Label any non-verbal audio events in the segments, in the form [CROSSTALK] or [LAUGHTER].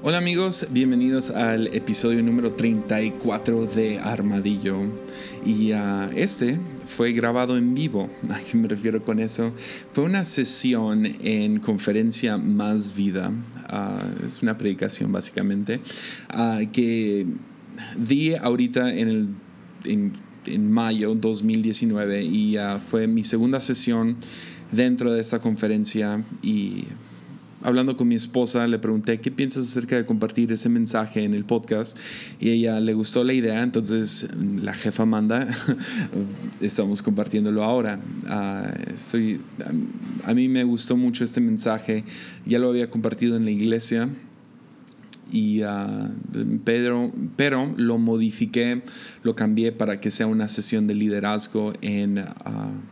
Hola amigos, bienvenidos al episodio número 34 de Armadillo. Y uh, este fue grabado en vivo. [LAUGHS] ¿A qué me refiero con eso? Fue una sesión en conferencia Más Vida. Uh, es una predicación básicamente. Uh, que di ahorita en el... En, en mayo 2019 y fue mi segunda sesión dentro de esta conferencia y hablando con mi esposa, le pregunté qué piensas acerca de compartir ese mensaje en el podcast y ella le gustó la idea, entonces la jefa manda, [LAUGHS] estamos compartiéndolo ahora. Uh, a mí me gustó mucho este mensaje, ya lo había compartido en la iglesia y uh, Pedro, pero lo modifiqué, lo cambié para que sea una sesión de liderazgo en, uh,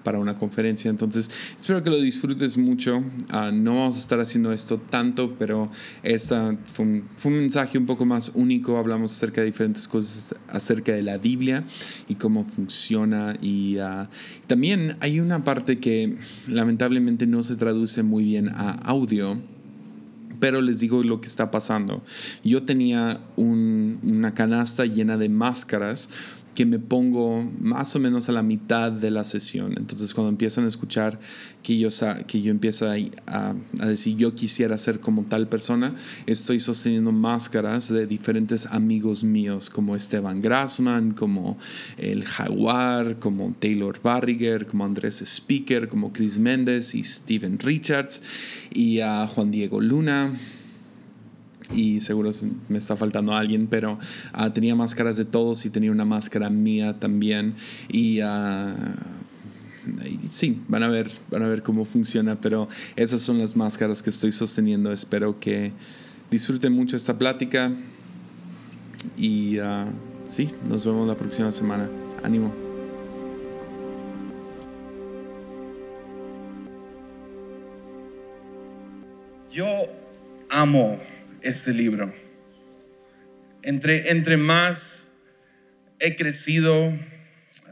para una conferencia. Entonces, espero que lo disfrutes mucho. Uh, no vamos a estar haciendo esto tanto, pero esta fue un, fue un, mensaje un poco más único. Hablamos acerca de diferentes cosas acerca de la Biblia y cómo funciona. Y también hay una parte que lamentablemente no se traduce muy bien a audio pero les digo lo que está pasando. Yo tenía una canasta llena de máscaras que me pongo más o menos a la mitad de la sesión. Entonces cuando empiezan a escuchar que yo, que yo empiezo a, a, decir yo quisiera ser como tal persona, estoy sosteniendo máscaras de diferentes amigos míos como Esteban Grassman, como el Jaguar, como Taylor Barriger, como Andrés Speaker, como Chris Méndez y Steven Richards y a Juan Diego Luna y seguro me está faltando alguien, pero uh, tenía máscaras de todos y tenía una máscara mía también. Y, uh, sí, van a, ver, van a ver cómo funciona, pero esas son las máscaras que estoy sosteniendo. Espero que disfruten mucho esta plática y uh, sí, nos vemos la próxima semana. Ánimo. Yo amo este libro. Entre, entre más he crecido,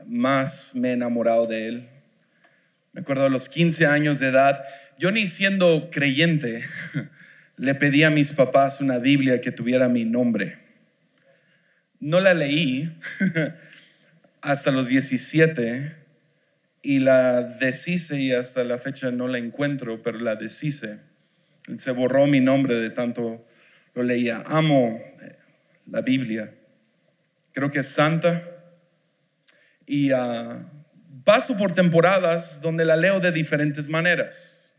más me he enamorado de él. Me acuerdo a los 15 años de edad, yo ni siendo creyente, [LAUGHS] le pedí a mis papás una Biblia que tuviera mi nombre. No la leí [LAUGHS] hasta los 17 y la deshice y hasta la fecha no la encuentro, pero la deshice. Se borró mi nombre de tanto lo leía. Amo eh, la Biblia. Creo que es santa. Y ah, paso por temporadas donde la leo de diferentes maneras.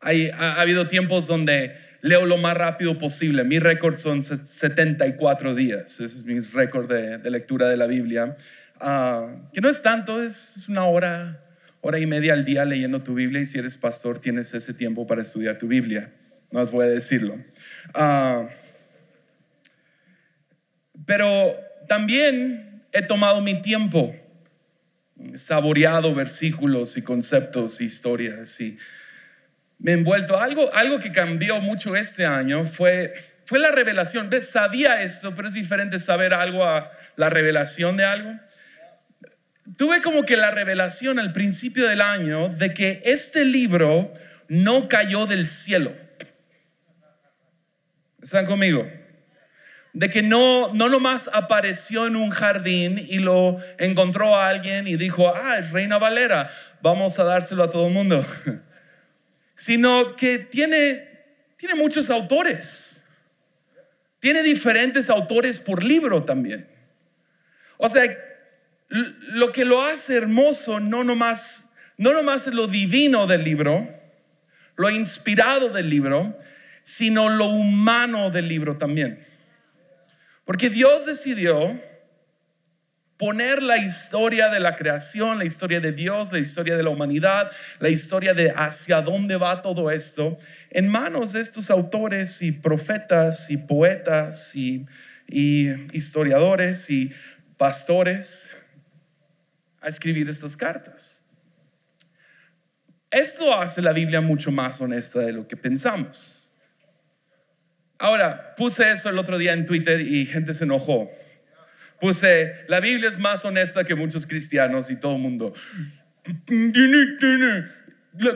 Hay, ha, habido tiempos donde leo lo más rápido posible. Mi récord son 74 días. Ese es mi récord de, lectura de la Biblia. Ah, que no es tanto, es, una hora, hora y media al día leyendo tu Biblia. Y si eres pastor, tienes ese tiempo para estudiar tu Biblia. No os voy a decirlo. Ah, pero también he tomado mi tiempo, saboreado versículos y conceptos, historias y me he envuelto. Algo, algo que cambió mucho este año fue, fue la revelación. ¿Ves? Sabía eso, pero es diferente saber algo a la revelación de algo. Tuve como que la revelación al principio del año de que este libro no cayó del cielo. ¿Están conmigo? De que no, no nomás apareció en un jardín y lo encontró a alguien y dijo, ah, es Reina Valera, vamos a dárselo a todo el mundo. [LAUGHS] Sino que tiene, tiene muchos autores. Tiene diferentes autores por libro también. O sea, lo que lo hace hermoso no nomás, no nomás es lo divino del libro, lo inspirado del libro, sino lo humano del libro también. Porque Dios decidió poner la historia de la creación, la historia de Dios, la historia de la humanidad, la historia de hacia dónde va todo esto, en manos de estos autores y profetas y poetas y, historiadores y pastores a escribir estas cartas. Esto hace la Biblia mucho más honesta de lo que pensamos. Ahora, puse eso el otro día en Twitter y gente se enojó. Puse, la Biblia es más honesta que muchos cristianos y todo el mundo.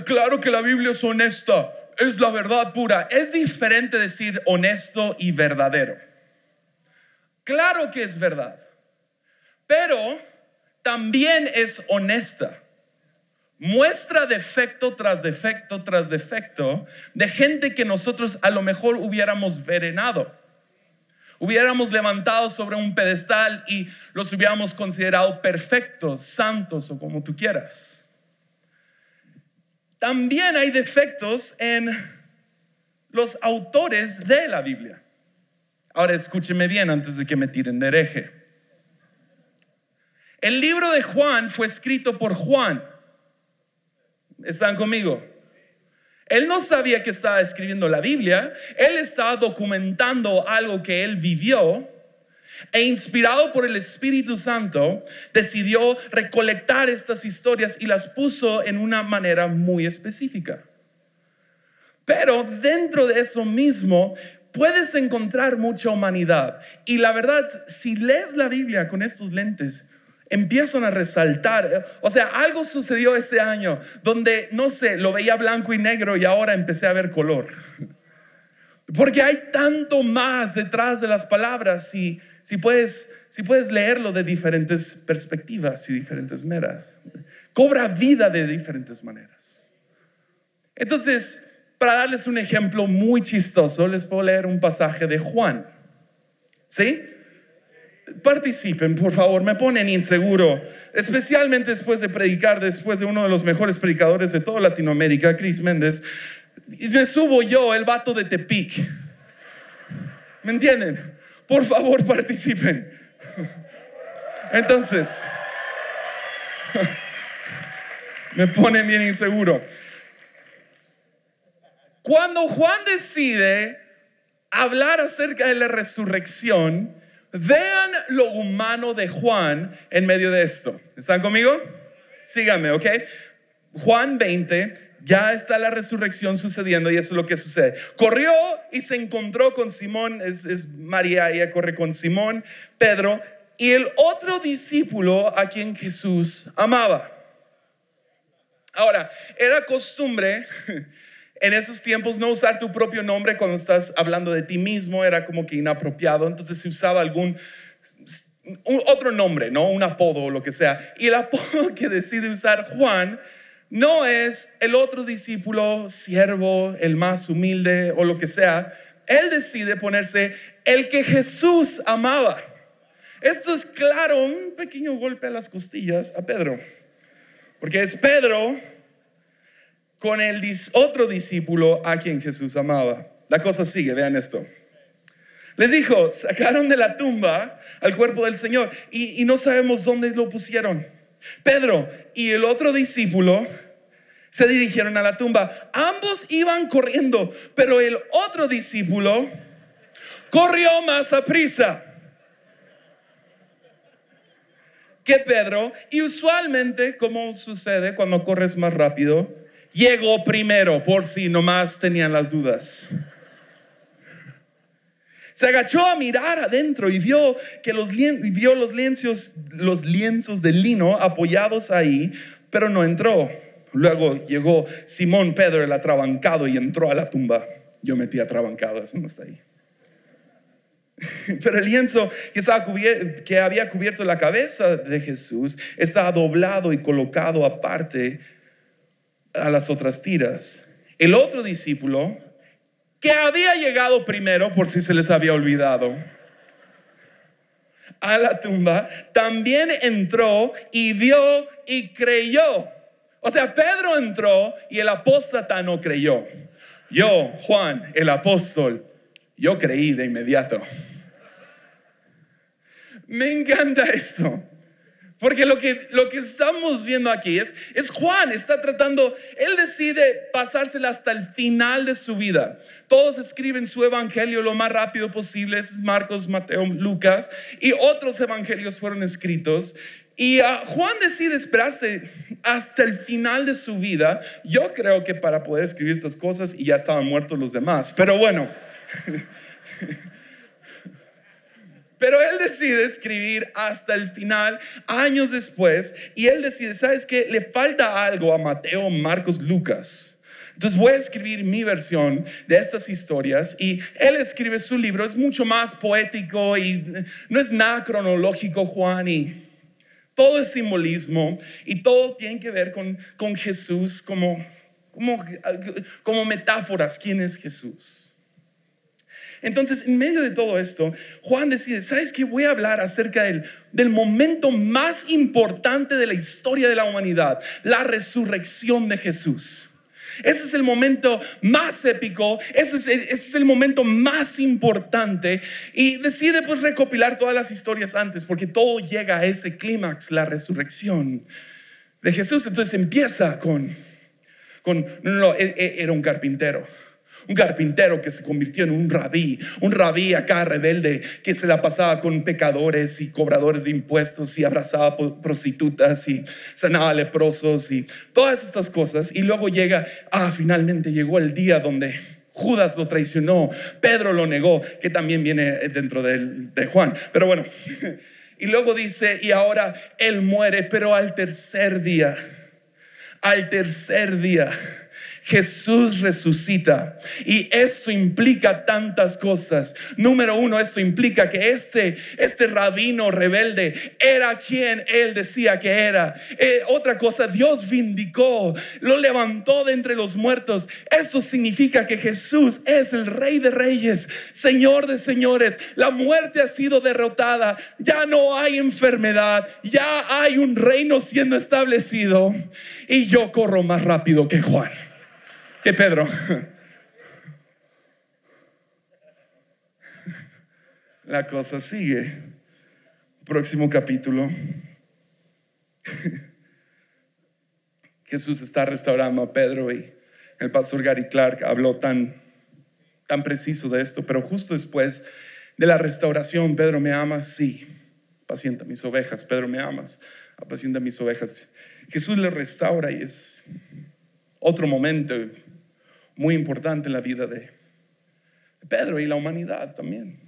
Claro que la Biblia es honesta. es la verdad pura. Es diferente decir honesto y verdadero. Claro que es verdad, pero también es honesta. Muestra defecto tras defecto tras defecto de gente que nosotros a lo mejor hubiéramos verenado. Hubiéramos levantado sobre un pedestal y los hubiéramos considerado perfectos, santos o como tú quieras. También hay defectos en los autores de la Biblia. Ahora escúcheme bien antes de que me tiren de hereje. El libro de Juan fue escrito por Juan. ¿Están conmigo? Él no sabía que estaba escribiendo la Biblia, él estaba documentando algo que él vivió e inspirado por el Espíritu Santo, decidió recolectar estas historias y las puso en una manera muy específica. Pero dentro de eso mismo puedes encontrar mucha humanidad. Y la verdad, si lees la Biblia con estos lentes, empiezan a resaltar. O sea, algo sucedió este año donde, no sé, lo veía blanco y negro y ahora empecé a ver color. Porque hay tanto más detrás de las palabras y si puedes, si puedes leerlo de diferentes perspectivas y diferentes meras. Cobra vida de diferentes maneras. Entonces, para darles un ejemplo muy chistoso, les puedo leer un pasaje de Juan. ¿Sí? Participen, por favor, me ponen inseguro, especialmente después de predicar, después de uno de los mejores predicadores de toda Latinoamérica, Chris Méndez. Y me subo yo, el vato de Tepic. ¿Me entienden? Por favor, participen. Entonces, [LAUGHS] me pone bien inseguro. Cuando Juan decide hablar acerca de la resurrección, vean lo humano de Juan en medio de esto. ¿Están conmigo? Síganme, ¿ok? Juan 20, ya está la resurrección sucediendo y eso es lo que sucede. Corrió y se encontró con Simón, es, María, ella corre con Simón, Pedro y el otro discípulo a quien Jesús amaba. Ahora, era costumbre [LAUGHS] en esos tiempos no usar tu propio nombre cuando estás hablando de ti mismo, era como que inapropiado, entonces se usaba algún otro nombre, ¿no? Un apodo o lo que sea. Y el apodo [LAUGHS] que decide usar Juan no es el otro discípulo, siervo, el más humilde o lo que sea. Él decide ponerse el que Jesús amaba. Esto es claro, un pequeño golpe a las costillas a Pedro. Porque es Pedro con el otro discípulo a quien Jesús amaba. La cosa sigue, vean esto. Les dijo, sacaron de la tumba al cuerpo del Señor y, no sabemos dónde lo pusieron. Pedro y el otro discípulo se dirigieron a la tumba. Ambos iban corriendo, pero el otro discípulo corrió más a prisa que Pedro. Y usualmente, como sucede cuando corres más rápido, llegó primero por si nomás tenían las dudas. Se agachó a mirar adentro y vio que los, vio los lienzos, los lienzos de lino apoyados ahí, pero no entró. Luego llegó Simón Pedro el atrabancado y entró a la tumba. Yo metí atrabancado, eso no está ahí. [LAUGHS] Pero el lienzo que, estaba que había cubierto la cabeza de Jesús estaba doblado y colocado aparte a las otras tiras. El otro discípulo, que había llegado primero por si se les había olvidado, a la tumba, también entró y vio y creyó. O sea, Pedro entró y el apóstata no creyó. Yo, Juan, el apóstol, yo creí de inmediato. Me encanta esto. Porque lo que, lo que estamos viendo aquí es, es Juan, está tratando, él decide pasársela hasta el final de su vida. Todos escriben su evangelio lo más rápido posible, es Marcos, Mateo, Lucas, y otros evangelios fueron escritos. Y ah, Juan decide esperarse hasta el final de su vida. Yo creo que para poder escribir estas cosas y ya estaban muertos los demás. Pero bueno. [LAUGHS] Pero él decide escribir hasta el final, años después, y él decide, ¿sabes qué? Le falta algo a Mateo, Marcos, Lucas. Entonces voy a escribir mi versión de estas historias y él escribe su libro, es mucho más poético y no es nada cronológico, Juan, y todo es simbolismo y todo tiene que ver con, con Jesús como, como, como metáforas, ¿quién es Jesús? Entonces, en medio de todo esto, Juan decide, ¿sabes qué? Voy a hablar acerca del, del momento más importante de la historia de la humanidad, la resurrección de Jesús. Ese es el momento más épico, ese es, el, ese es el momento más importante y decide pues recopilar todas las historias antes porque todo llega a ese clímax, la resurrección de Jesús. Entonces empieza con, con no, no, e, e, era un carpintero un carpintero que se convirtió en un rabí, un rabí acá rebelde que se la pasaba con pecadores y cobradores de impuestos y abrazaba prostitutas y sanaba leprosos y todas estas cosas. Y luego llega, ah, finalmente llegó el día donde Judas lo traicionó, Pedro lo negó, que también viene dentro de, Juan. Pero bueno, [LAUGHS] y luego dice, y ahora él muere, pero al tercer día, al tercer día Jesús resucita. Y esto implica tantas cosas. Número uno, esto implica que este, este rabino rebelde era quien él decía que era. Eh, otra cosa, Dios vindicó, lo levantó de entre los muertos. Eso significa que Jesús es el rey de reyes, Señor de señores. La muerte ha sido derrotada. Ya no hay enfermedad. Ya hay un reino siendo establecido. Y yo corro más rápido que Juan que Pedro. La cosa sigue. Próximo capítulo. Jesús está restaurando a Pedro y el pastor Gary Clark habló tan, tan preciso de esto, pero justo después de la restauración, Pedro, ¿me amas? Sí. Pacienta mis ovejas, Pedro, ¿me amas? Apacienta mis ovejas. Jesús le restaura y es otro momento muy importante en la vida de Pedro y la humanidad también.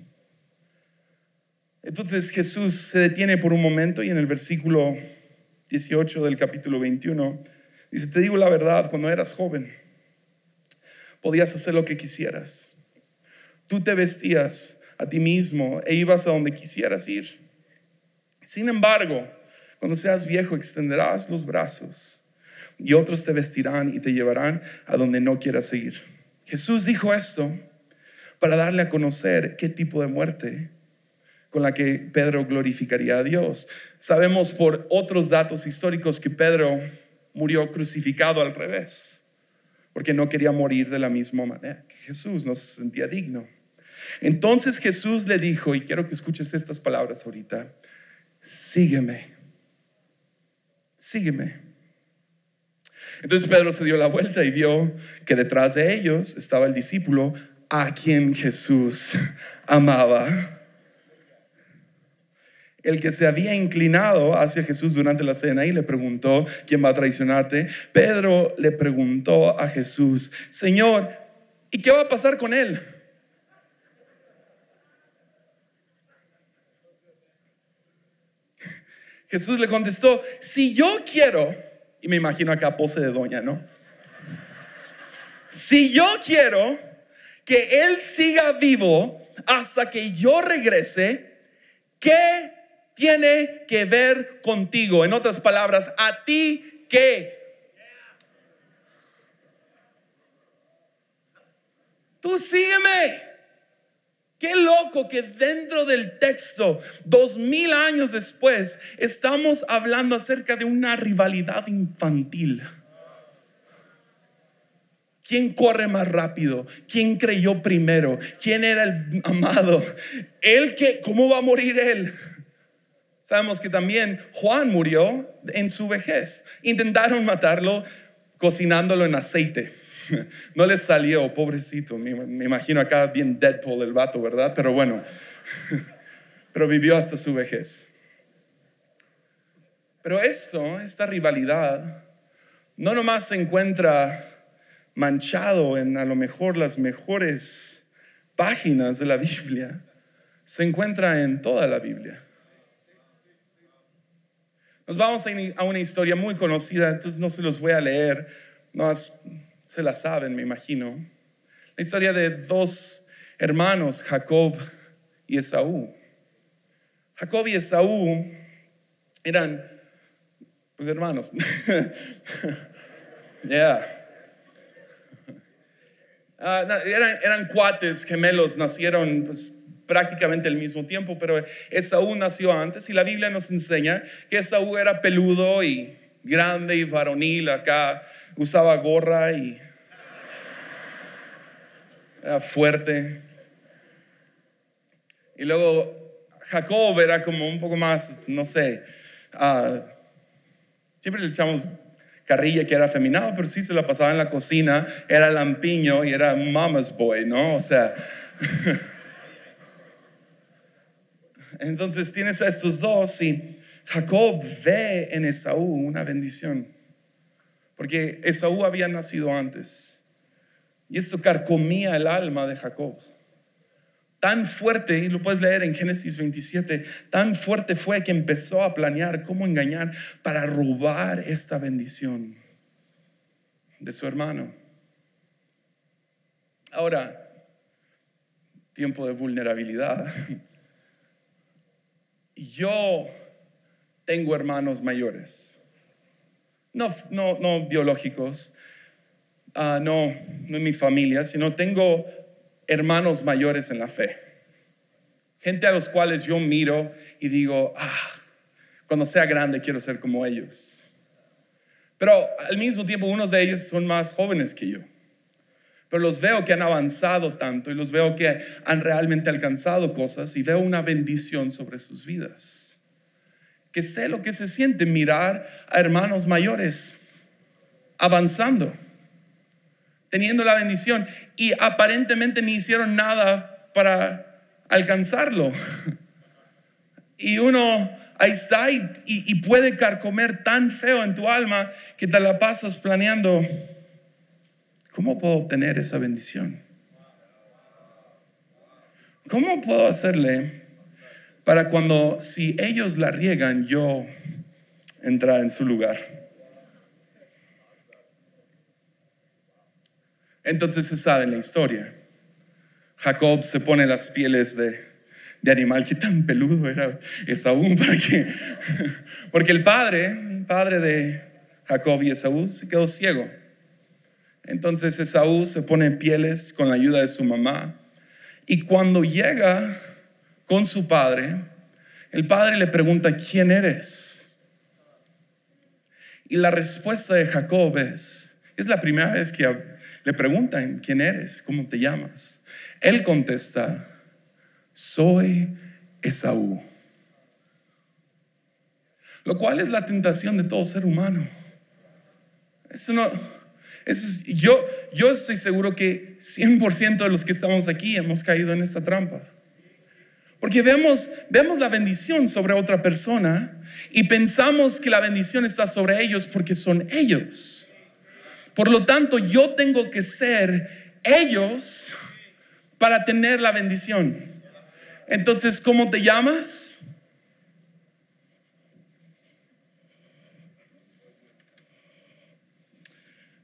Entonces Jesús se detiene por un momento y en el versículo 18 del capítulo 21 dice, te digo la verdad, cuando eras joven podías hacer lo que quisieras. Tú te vestías a ti mismo e ibas a donde quisieras ir. Sin embargo, cuando seas viejo extenderás los brazos y otros te vestirán y te llevarán a donde no quieras ir. Jesús dijo esto para darle a conocer qué tipo de muerte con la que Pedro glorificaría a Dios. Sabemos por otros datos históricos que Pedro murió crucificado al revés, porque no quería morir de la misma manera que Jesús, no se sentía digno. Entonces Jesús le dijo, y quiero que escuches estas palabras ahorita, sígueme, sígueme. Entonces Pedro se dio la vuelta y vio que detrás de ellos estaba el discípulo a quien Jesús amaba. El que se había inclinado hacia Jesús durante la cena y le preguntó, ¿quién va a traicionarte? Pedro le preguntó a Jesús, Señor, ¿y qué va a pasar con él? Jesús le contestó, si yo quiero, y me imagino acá pose de doña, ¿no? Si yo quiero que Él siga vivo hasta que yo regrese, ¿qué tiene que ver contigo? En otras palabras, ¿a ti qué? Tú sígueme. Qué loco que dentro del texto, dos mil años después, estamos hablando acerca de una rivalidad infantil. ¿Quién corre más rápido? ¿Quién creyó primero? ¿Quién era el amado? ¿Él que, cómo va a morir él? Sabemos que también Juan murió en su vejez. Intentaron matarlo cocinándolo en aceite. [LAUGHS] No le salió, pobrecito. Me, imagino acá bien Deadpool el vato, ¿verdad? Pero bueno, [LAUGHS] pero vivió hasta su vejez. Pero esto, esta rivalidad, no nomás se encuentra manchado en a lo mejor las mejores páginas de la Biblia, se encuentra en toda la Biblia. Nos vamos a una historia muy conocida, entonces no se los voy a leer, no se la saben, me imagino. La historia de dos hermanos, Jacob y Esaú. Jacob y Esaú eran, pues, hermanos. [LAUGHS] yeah. Ah, eran, eran cuates gemelos, nacieron pues, prácticamente al mismo tiempo, pero Esaú nació antes y la Biblia nos enseña que Esaú era peludo y grande y varonil, acá usaba gorra y era fuerte. Y luego Jacob era como un poco más, no sé, ah, siempre le echamos carrilla que era afeminado, pero sí se la pasaba en la cocina, era lampiño y era mama's boy, ¿no? O sea, [LAUGHS] entonces tienes a estos dos y Jacob ve en Esaú una bendición, porque Esaú había nacido antes y esto carcomía el alma de Jacob. Tan fuerte, y lo puedes leer en Génesis 27, tan fuerte fue que empezó a planear cómo engañar para robar esta bendición de su hermano. Ahora, tiempo de vulnerabilidad. [LAUGHS] Yo tengo hermanos mayores, no, no, no biológicos, ah, no, no en mi familia, sino tengo hermanos mayores en la fe. Gente a los cuales yo miro y digo, ah, cuando sea grande quiero ser como ellos. Pero al mismo tiempo unos de ellos son más jóvenes que yo. Pero los veo que han avanzado tanto y los veo que han realmente alcanzado cosas y veo una bendición sobre sus vidas. Que sé lo que se siente mirar a hermanos mayores avanzando teniendo la bendición y aparentemente ni hicieron nada para alcanzarlo. [LAUGHS] Y uno ahí está y, y, puede carcomer tan feo en tu alma que te la pasas planeando, ¿cómo puedo obtener esa bendición? ¿Cómo puedo hacerle para cuando si ellos la riegan yo entrar en su lugar? Entonces se sabe la historia. Jacob se pone las pieles de, animal, que tan peludo era Esaú, [LAUGHS] para que, porque el padre, el padre de Jacob y Esaú se quedó ciego. Entonces Esaú se pone pieles con la ayuda de su mamá y cuando llega con su padre, el padre le pregunta, ¿quién eres? Y la respuesta de Jacob es, es la primera vez que le preguntan, ¿quién eres? ¿Cómo te llamas? Él contesta, soy Esaú. Lo cual es la tentación de todo ser humano. Eso no, eso yo, yo estoy seguro que 100% de los que estamos aquí hemos caído en esta trampa. Porque vemos, vemos la bendición sobre otra persona y pensamos que la bendición está sobre ellos porque son ellos. Por lo tanto, yo tengo que ser ellos para tener la bendición. Entonces, ¿cómo te llamas?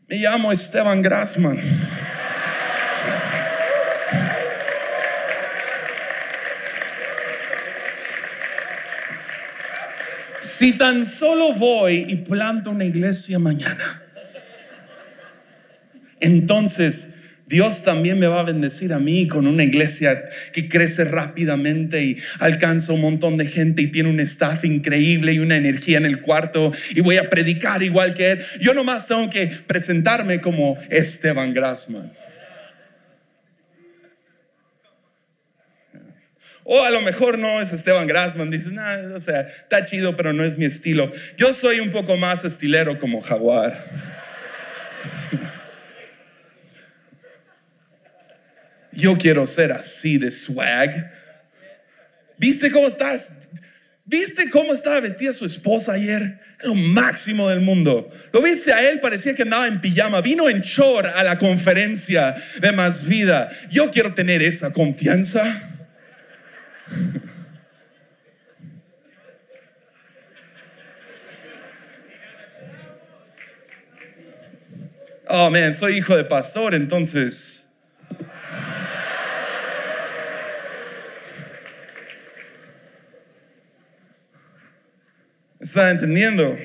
Me llamo Esteban Grassman. Si tan solo voy y planto una iglesia mañana entonces Dios también me va a bendecir a mí con una iglesia que crece rápidamente y alcanza un montón de gente y tiene un staff increíble y una energía en el cuarto y voy a predicar igual que él. Yo nomás tengo que presentarme como Esteban Grassman. O a lo mejor no es Esteban Grassman, dices, no, o sea, está chido, pero no es mi estilo. Yo soy un poco más estilero como Jaguar. [LAUGHS] Yo quiero ser así de swag. ¿Viste cómo estás? ¿Viste cómo estaba vestida su esposa ayer? Lo máximo del mundo. Lo viste a él, parecía que andaba en pijama. Vino en chor a la conferencia de Más Vida. Yo quiero tener esa confianza. Oh, man, soy hijo de pastor, entonces... ¿Está entendiendo?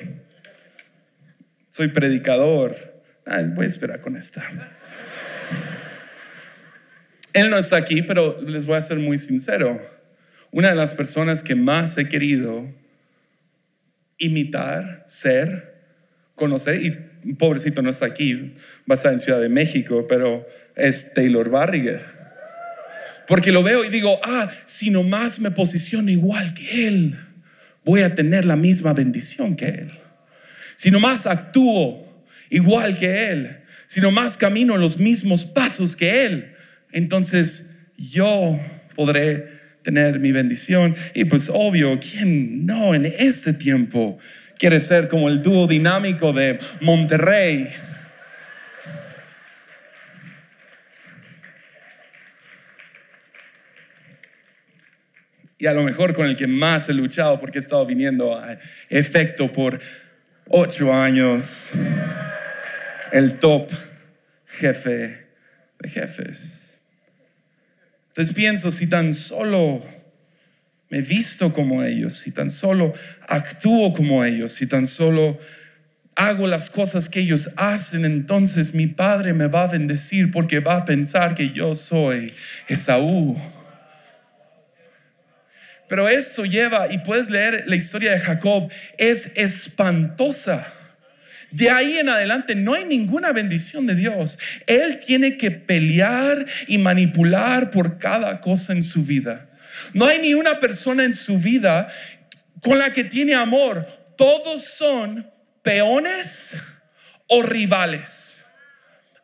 Soy predicador. Voy a esperar con esta. Él no está aquí, pero les voy a ser muy sincero. Una de las personas que más he querido imitar, ser, conocer, y pobrecito no está aquí, va a estar en Ciudad de México, pero es Taylor Barriger. Porque lo veo y digo, ah, si nomás me posiciono igual que él, voy a tener la misma bendición que él. Si nomás actúo igual que él, si nomás camino los mismos pasos que él, entonces yo podré tener mi bendición. Y pues obvio, ¿quién no en este tiempo quiere ser como el dúo dinámico de Monterrey? Y a lo mejor con el que más he luchado porque he estado viniendo a efecto por ocho años. El top jefe de jefes. Entonces pienso, si tan solo me visto como ellos, si tan solo actúo como ellos, si tan solo hago las cosas que ellos hacen, entonces mi Padre me va a bendecir porque va a pensar que yo soy Esaú. Pero eso lleva, y puedes leer la historia de Jacob, es espantosa. De ahí en adelante no hay ninguna bendición de Dios. Él tiene que pelear y manipular por cada cosa en su vida. No hay ni una persona en su vida con la que tiene amor. Todos son peones o rivales.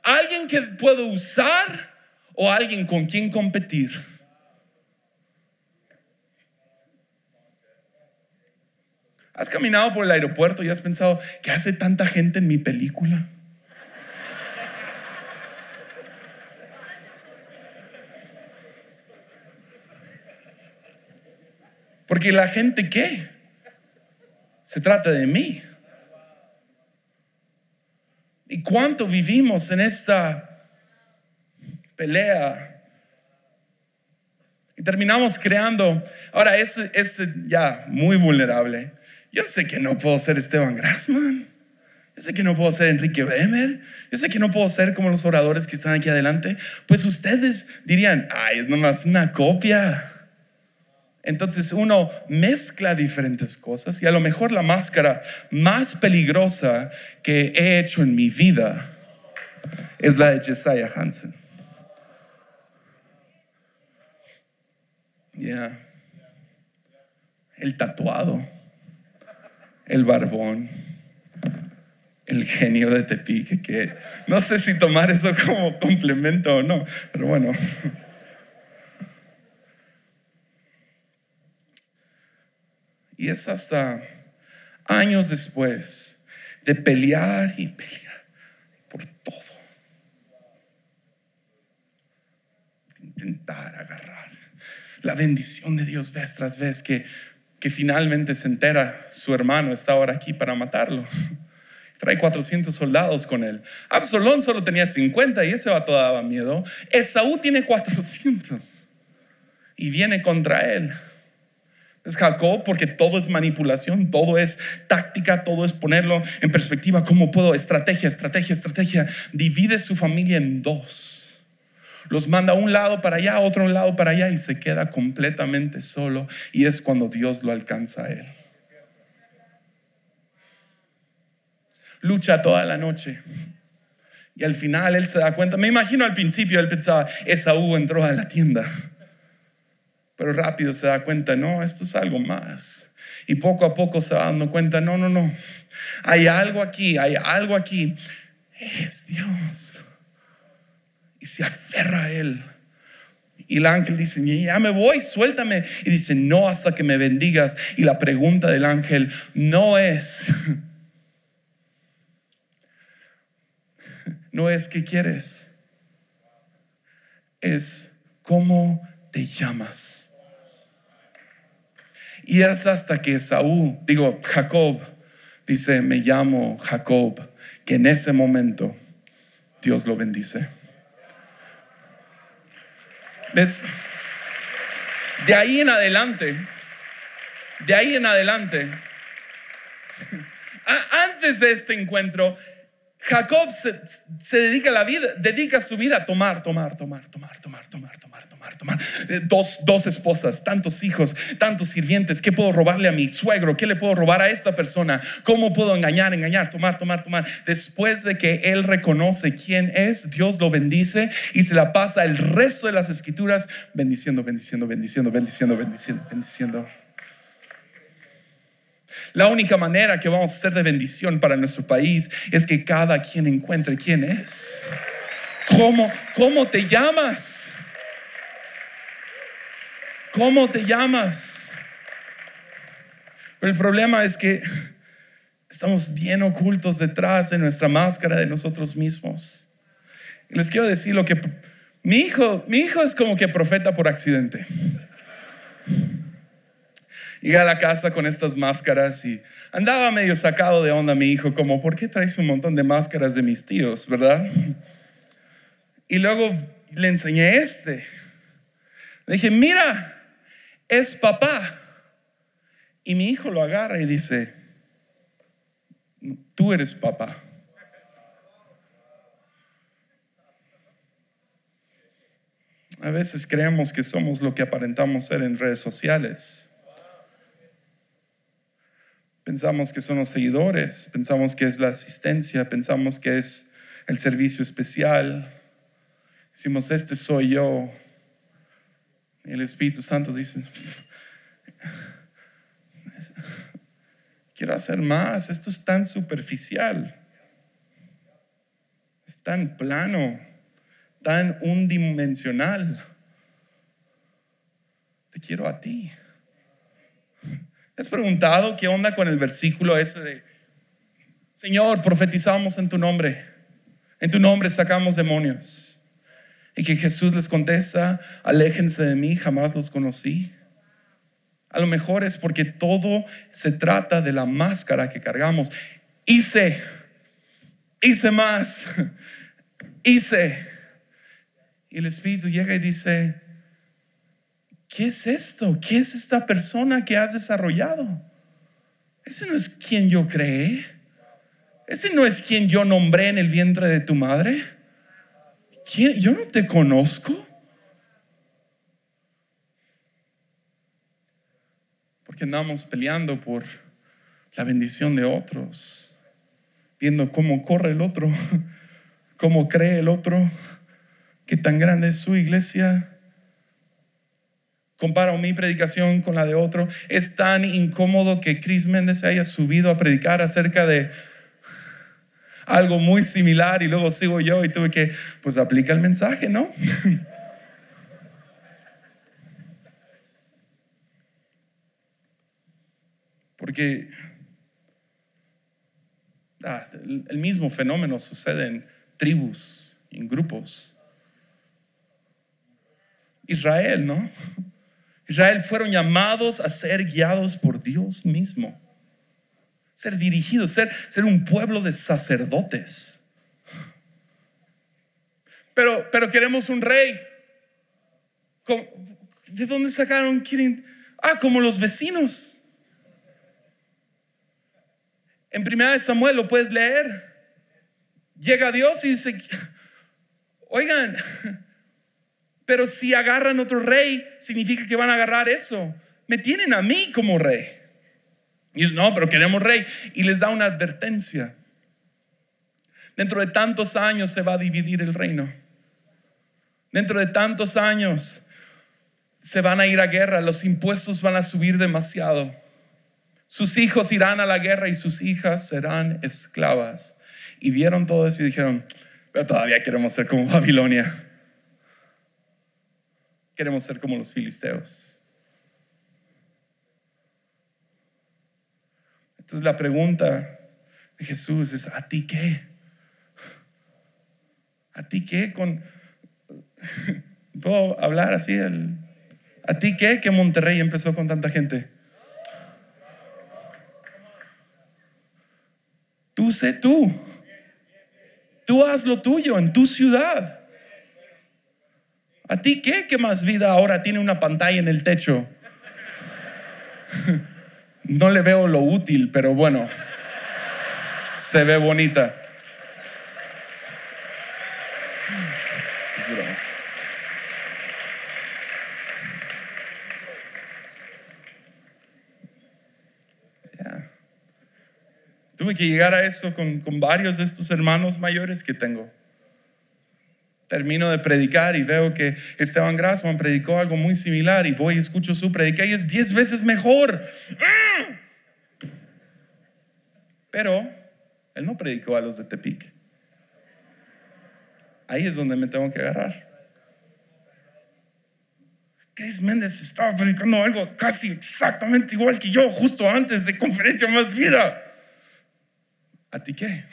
Alguien que puedo usar o alguien con quien competir. ¿Has caminado por el aeropuerto y has pensado, ¿qué hace tanta gente en mi película? Porque la gente, ¿qué? Se trata de mí. ¿Y cuánto vivimos en esta pelea? Y terminamos creando, ahora es, es ya muy vulnerable, yo sé que no puedo ser Esteban Grassman. Yo sé que no puedo ser Enrique Bremer. Yo sé que no puedo ser como los oradores que están aquí adelante. Pues ustedes dirían, ay, es nomás una copia. Entonces uno mezcla diferentes cosas y a lo mejor la máscara más peligrosa que he hecho en mi vida es la de Jesiah Hansen. El tatuado el barbón, el genio de Tepique, que no sé si tomar eso como complemento o no, pero bueno. Y es hasta años después de pelear y pelear por todo. Intentar agarrar la bendición de Dios vez tras vez que que finalmente se entera su hermano está ahora aquí para matarlo. [LAUGHS] Trae 400 soldados con él. Absalón solo tenía 50 y ese vato daba miedo. Esaú tiene 400 y viene contra él. Es Jacob porque todo es manipulación, todo es táctica, todo es ponerlo en perspectiva. ¿Cómo puedo? Estrategia, estrategia, estrategia. Divide su familia en dos los manda un lado para allá, otro un lado para allá y se queda completamente solo y es cuando Dios lo alcanza a él. Lucha toda la noche. Y al final él se da cuenta, me imagino al principio él pensaba, Esaú entró a la tienda. Pero rápido se da cuenta, no, esto es algo más. Y poco a poco se va dando cuenta, no, no, no. Hay algo aquí, hay algo aquí. Es Dios y se aferra a él. Y el ángel dice, ya me voy, suéltame. Y dice, no hasta que me bendigas. Y la pregunta del ángel no es, [LAUGHS] no es qué quieres, es cómo te llamas. Y es hasta que Saúl, digo, Jacob, dice, me llamo Jacob, que en ese momento Dios lo bendice. De ahí en adelante, de ahí en adelante, [LAUGHS] antes de este encuentro, Jacob se, dedica la vida, dedica su vida a tomar, tomar, tomar, tomar, tomar, tomar, tomar, tomar, tomar. Eh, dos, dos esposas, tantos hijos, tantos sirvientes. ¿Qué puedo robarle a mi suegro? ¿Qué le puedo robar a esta persona? ¿Cómo puedo engañar, engañar, tomar, tomar, tomar? Después de que él reconoce quién es, Dios lo bendice y se la pasa el resto de las escrituras bendiciendo, bendiciendo, bendiciendo, bendiciendo, bendiciendo, bendiciendo. La única manera que vamos a ser de bendición para nuestro país es que cada quien encuentre quién es. ¿Cómo, cómo te llamas? ¿Cómo te llamas? Pero el problema es que estamos bien ocultos detrás de nuestra máscara de nosotros mismos. Les quiero decir lo que mi hijo, mi hijo es como que profeta por accidente. Llegué a la casa con estas máscaras y andaba medio sacado de onda mi hijo, como, ¿por qué traes un montón de máscaras de mis tíos, verdad? Y luego le enseñé este. Le dije, mira, es papá. Y mi hijo lo agarra y dice, tú eres papá. A veces creemos que somos lo que aparentamos ser en redes sociales. Pensamos que son los seguidores, pensamos que es la asistencia, pensamos que es el servicio especial. Decimos, este soy yo. El Espíritu Santo dice, quiero hacer más, esto es tan superficial, es tan plano, tan unidimensional. Te quiero a ti. ¿Has preguntado qué onda con el versículo ese de, Señor, profetizamos en tu nombre, en tu nombre sacamos demonios? Y que Jesús les contesta, aléjense de mí, jamás los conocí. A lo mejor es porque todo se trata de la máscara que cargamos. Hice, hice más, [LAUGHS] hice. Y el Espíritu llega y dice, ¿qué es esto? ¿Qué es esta persona que has desarrollado? Ese no es quien yo creé. Ese no es quien yo nombré en el vientre de tu madre. Yo no te conozco. Porque andamos peleando por la bendición de otros, viendo cómo corre el otro, [LAUGHS] cómo cree el otro, qué tan grande es su iglesia. Comparo mi predicación con la de otro, es tan incómodo que Chris Méndez haya subido a predicar acerca de algo muy similar y luego sigo yo y tuve que, pues aplica el mensaje, ¿no? [LAUGHS] Porque ah, el mismo fenómeno sucede en tribus, en grupos. Israel, ¿no? Israel fueron llamados a ser guiados por Dios mismo, ser dirigidos, ser, ser un pueblo de sacerdotes. Pero, pero queremos un rey. ¿De dónde sacaron? Quieren, ah, como los vecinos. En primera de Samuel lo puedes leer. Llega Dios y dice, oigan, pero si agarran otro rey, significa que van a agarrar eso. Me tienen a mí como rey. Y dice, no, pero queremos rey. Y les da una advertencia. Dentro de tantos años se va a dividir el reino. Dentro de tantos años se van a ir a guerra. Los impuestos van a subir demasiado. Sus hijos irán a la guerra y sus hijas serán esclavas. Y vieron todo eso y dijeron, pero todavía queremos ser como Babilonia. Queremos ser como los filisteos. Entonces la pregunta de Jesús es, ¿a ti qué? ¿A ti qué con... [LAUGHS] ¿Puedo hablar así? ¿A ti qué que Monterrey empezó con tanta gente? Tú sé tú. Tú haz lo tuyo en tu ciudad. ¿A ti qué? ¿Qué más vida ahora tiene una pantalla en el techo? [LAUGHS] No le veo lo útil, pero bueno, se ve bonita. Tuve que llegar a eso con, con varios de estos hermanos mayores que tengo. Termino de predicar y veo que Esteban Grassman predicó algo muy similar y voy y escucho su predica y es diez veces mejor. Pero él no predicó a los de Tepic. Ahí es donde me tengo que agarrar. Chris Méndez estaba predicando algo casi exactamente igual que yo, justo antes de Conferencia Más Vida. ¿A ti qué?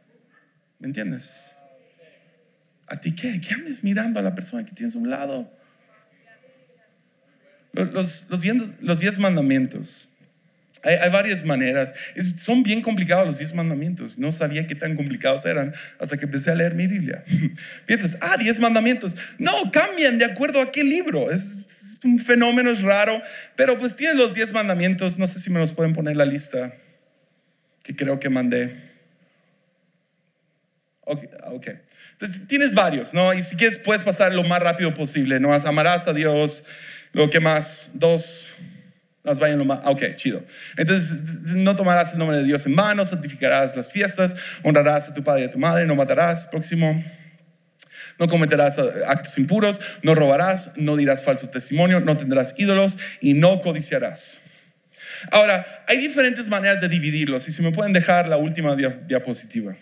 [LAUGHS] ¿Me entiendes? ¿A ti qué? ¿Qué andes mirando a la persona que tienes a un lado? Los, los, diez, mandamientos. Hay, varias maneras. son bien complicados los diez mandamientos. No sabía qué tan complicados eran hasta que empecé a leer mi Biblia. [LAUGHS] Piensas, ah, diez mandamientos. No, cambian de acuerdo a qué libro. Es, un fenómeno, es raro. Pero pues tienen los diez mandamientos. No sé si me los pueden poner en la lista que creo que mandé. Ok, ok. Entonces tienes varios, ¿no? Y si quieres puedes pasar lo más rápido posible, ¿no? Amarás a Dios, lo que más, dos, las vayan lo más, ok, chido. Entonces no tomarás el nombre de Dios en mano, santificarás las fiestas, honrarás a tu padre y a tu madre, no matarás, próximo. No cometerás actos impuros, no robarás, no dirás falso testimonio, no tendrás ídolos y no codiciarás. Ahora, hay diferentes maneras de dividirlos. Y si me pueden dejar la última diapositiva.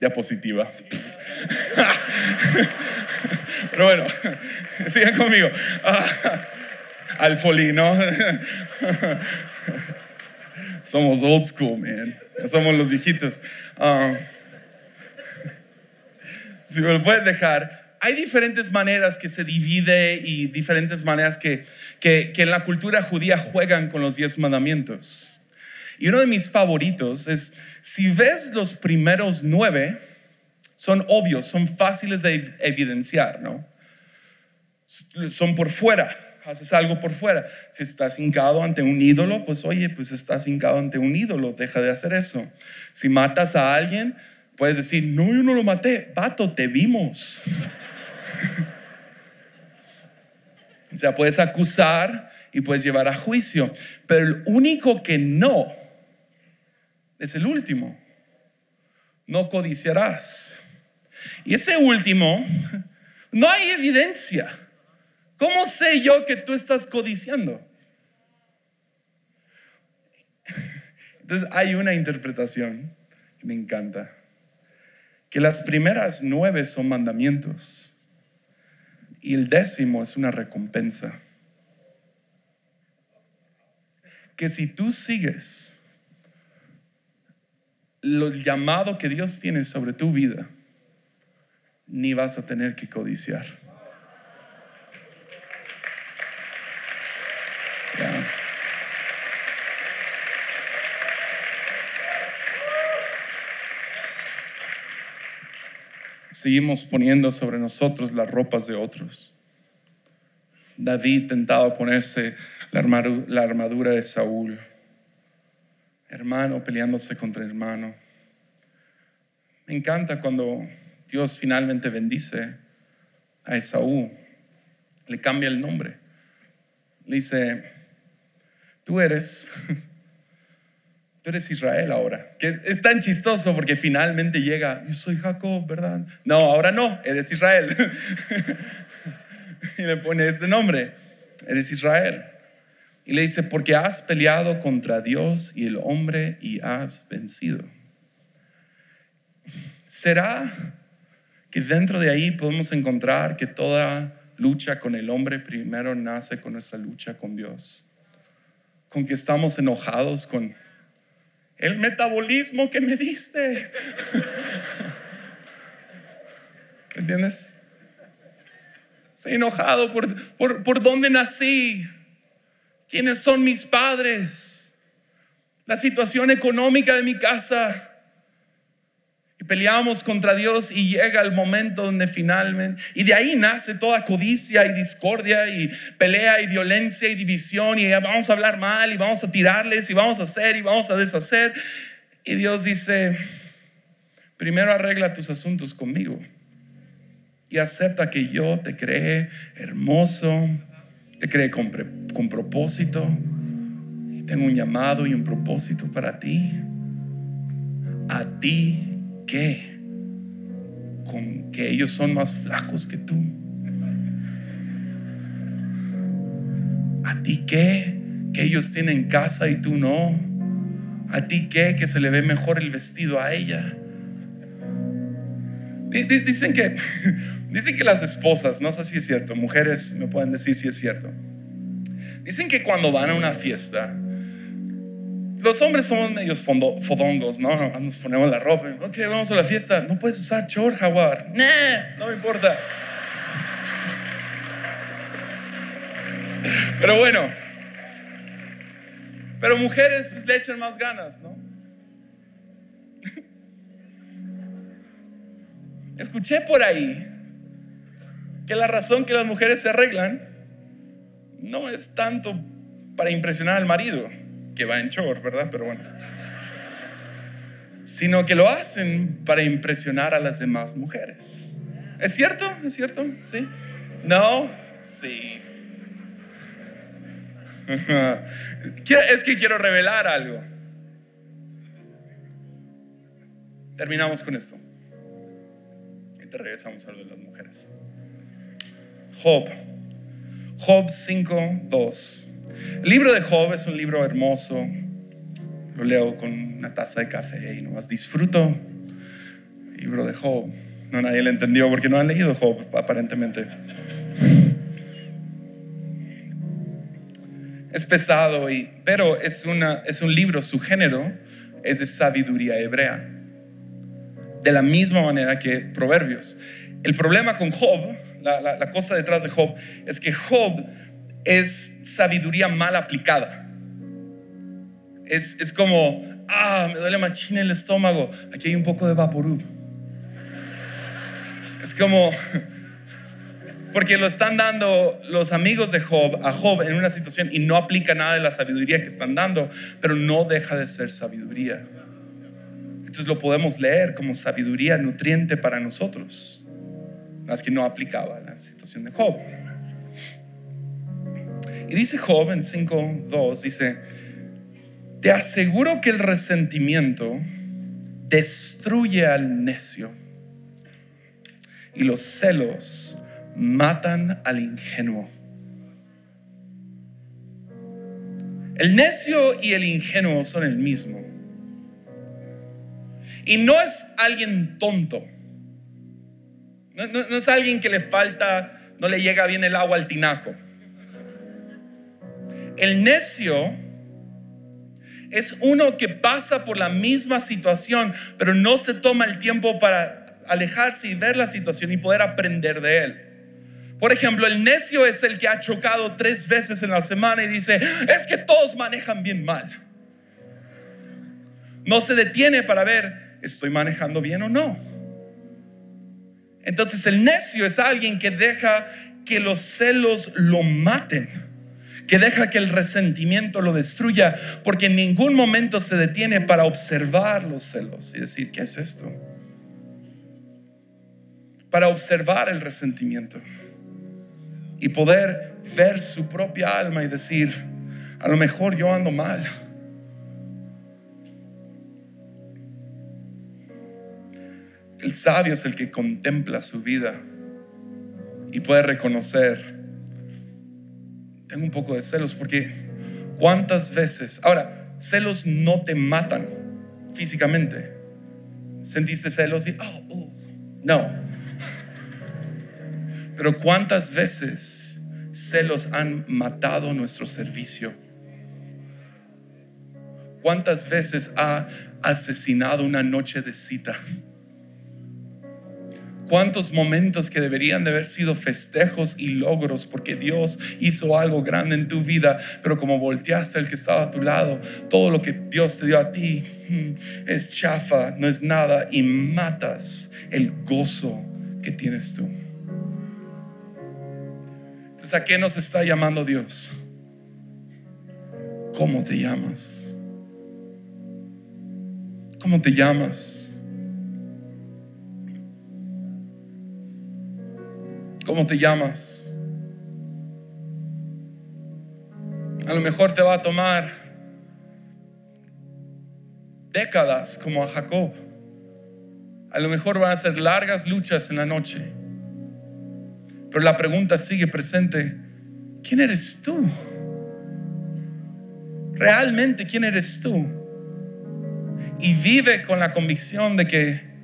Diapositiva. [LAUGHS] Pero bueno, [LAUGHS] sigan conmigo. al folino. [LAUGHS] Somos old school, man. Somos los viejitos. Ah, si me lo pueden dejar, hay diferentes maneras que se divide y diferentes maneras que, que, en la cultura judía juegan con los diez mandamientos. Y uno de mis favoritos es, si ves los primeros nueve, son obvios, son fáciles de evidenciar, ¿no? Son por fuera, haces algo por fuera. Si estás hincado ante un ídolo, pues oye, pues estás hincado ante un ídolo, deja de hacer eso. Si matas a alguien, puedes decir, no, yo no lo maté, pato, te vimos. [LAUGHS] o sea, puedes acusar y puedes llevar a juicio, pero el único que no es el último. No codiciarás. Y ese último, [LAUGHS] no hay evidencia. ¿Cómo sé yo que tú estás codiciando? [LAUGHS] Entonces hay una interpretación que me encanta, que las primeras nueve son mandamientos y el décimo es una recompensa. Que si tú sigues lo llamado que Dios tiene sobre tu vida, ni vas a tener que codiciar. seguimos poniendo sobre nosotros las ropas de otros. David tentaba ponerse la armadura, de Saúl, hermano peleándose contra hermano. Me encanta cuando Dios finalmente bendice a Esaú, le cambia el nombre. Le dice, tú eres [LAUGHS] tú eres Israel ahora. Que es, tan chistoso porque finalmente llega, yo soy Jacob, ¿verdad? No, ahora no, eres Israel. [LAUGHS] y le pone este nombre, eres Israel. Y le dice, porque has peleado contra Dios y el hombre y has vencido. ¿Será que dentro de ahí podemos encontrar que toda lucha con el hombre primero nace con esa lucha con Dios? Con que estamos enojados con el metabolismo que me diste. [LAUGHS] ¿Entiendes? Estoy enojado por, por, por dónde nací, quiénes son mis padres, la situación económica de mi casa. peleamos contra Dios y llega el momento donde finalmente, y de ahí nace toda codicia y discordia y pelea y violencia y división y vamos a hablar mal y vamos a tirarles y vamos a hacer y vamos a deshacer. Y Dios dice, primero arregla tus asuntos conmigo y acepta que yo te creé hermoso, te creé con, con propósito y tengo un llamado y un propósito para ti. A ti qué? ¿Con que ellos son más flacos que tú? ¿A ti qué? Que ellos tienen casa y tú no. ¿A ti qué? Que se le ve mejor el vestido a ella. Dicen que, dicen que las esposas, no sé si es cierto, mujeres me pueden decir si es cierto. Dicen que cuando van a una fiesta, los hombres somos medios fodongos, ¿no? Nos ponemos la ropa. Ok, vamos a la fiesta. No puedes usar chor, jaguar. No me importa. Pero bueno. Pero mujeres pues, le echan más ganas, ¿no? [LAUGHS] Escuché por ahí que la razón que las mujeres se arreglan no es tanto para impresionar al marido que va en short, ¿verdad? Pero bueno. Sino que lo hacen para impresionar a las demás mujeres. ¿Es cierto? ¿Es cierto? ¿Sí? No, sí. [LAUGHS] es que quiero revelar algo. Terminamos con esto. Y te regresamos a lo de las mujeres. Job. Job 5, 2. El libro de Job es un libro hermoso. Lo leo con una taza de café y nomás disfruto. Libro de Job. No nadie lo entendió porque no han leído Job, aparentemente. Es pesado, y, pero es, una, es un libro, su género es de sabiduría hebrea. De la misma manera que Proverbios. El problema con Job, la, cosa detrás de Job, es que Job es sabiduría mal aplicada. Es, es como, ah, me duele machina el estómago, aquí hay un poco de vaporú. Es como, [LAUGHS] porque lo están dando los amigos de Job a Job en una situación y no aplica nada de la sabiduría que están dando, pero no deja de ser sabiduría. Entonces lo podemos leer como sabiduría nutriente para nosotros, más que no aplicaba la situación de Job. Y dice Job en 5.2, dice, te aseguro que el resentimiento destruye al necio y los celos matan al ingenuo. El necio y el ingenuo son el mismo. Y no es alguien tonto. No, es alguien que le falta, no le llega bien el agua al tinaco. El necio es uno que pasa por la misma situación, pero no se toma el tiempo para alejarse y ver la situación y poder aprender de él. Por ejemplo, el necio es el que ha chocado tres veces en la semana y dice, es que todos manejan bien mal. No se detiene para ver, ¿estoy manejando bien o no? Entonces el necio es alguien que deja que los celos lo maten que deja que el resentimiento lo destruya, porque en ningún momento se detiene para observar los celos y decir, ¿qué es esto? Para observar el resentimiento y poder ver su propia alma y decir, a lo mejor yo ando mal. El sabio es el que contempla su vida y puede reconocer tengo un poco de celos porque cuántas veces, ahora, celos no te matan físicamente. ¿Sentiste celos y, oh, oh, no. Pero cuántas veces celos han matado nuestro servicio. ¿Cuántas veces ha asesinado una noche de cita? Cuántos momentos que deberían de haber sido festejos y logros porque Dios hizo algo grande en tu vida, pero como volteaste al que estaba a tu lado, todo lo que Dios te dio a ti mm, es chafa, no es nada y matas el gozo que tienes tú. Entonces, ¿a qué nos está llamando Dios? ¿Cómo te llamas? ¿Cómo te llamas? ¿Cómo te llamas? A lo mejor te va a tomar décadas como a Jacob. A lo mejor van a ser largas luchas en la noche. Pero la pregunta sigue presente. ¿Quién eres tú? Realmente, ¿quién eres tú? Y vive con la convicción de que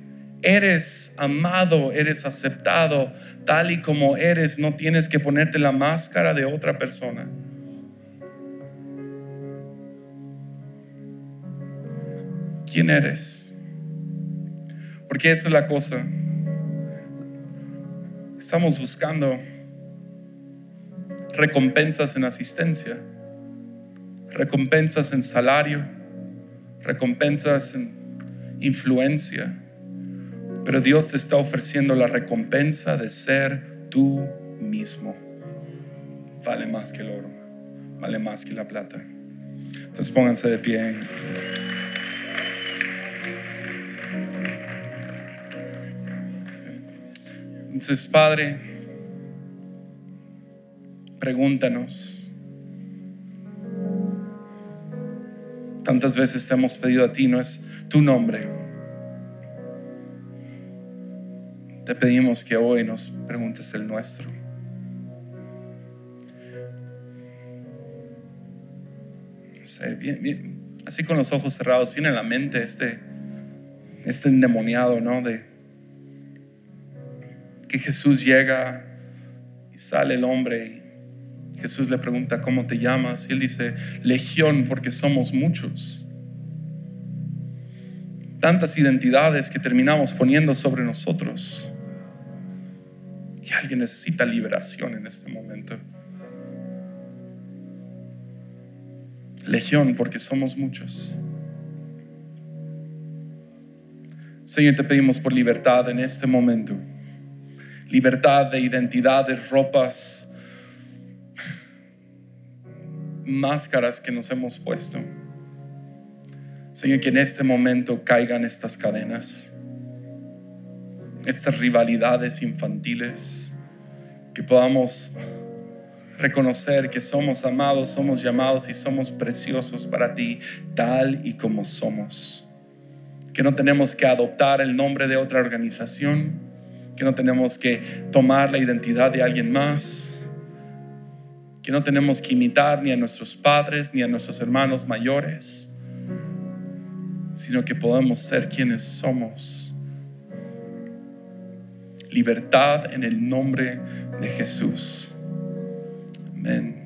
eres amado, eres aceptado tal y como eres, no tienes que ponerte la máscara de otra persona. ¿Quién eres? Porque esa es la cosa. Estamos buscando recompensas en asistencia, recompensas en salario, recompensas en influencia pero Dios te está ofreciendo la recompensa de ser tú mismo. Vale más que el oro, vale más que la plata. Entonces pónganse de pie. Entonces, Padre, pregúntanos. Tantas veces te hemos pedido a ti, no es tu nombre Te pedimos que hoy nos preguntes el nuestro. así con los ojos cerrados, viene a la mente este, este endemoniado, ¿no? De que Jesús llega y sale el hombre y Jesús le pregunta, ¿cómo te llamas? Y él dice, Legión, porque somos muchos. Tantas identidades que terminamos poniendo sobre nosotros. Alguien necesita liberación en este momento. Legión, porque somos muchos. Señor, te pedimos por libertad en este momento. Libertad de identidades, ropas, máscaras que nos hemos puesto. Señor, que en este momento caigan estas cadenas estas rivalidades infantiles, que podamos reconocer que somos amados, somos llamados y somos preciosos para ti tal y como somos. Que no tenemos que adoptar el nombre de otra organización, que no tenemos que tomar la identidad de alguien más, que no tenemos que imitar ni a nuestros padres ni a nuestros hermanos mayores, sino que podemos ser quienes somos libertad en el nombre de Jesús. Amén.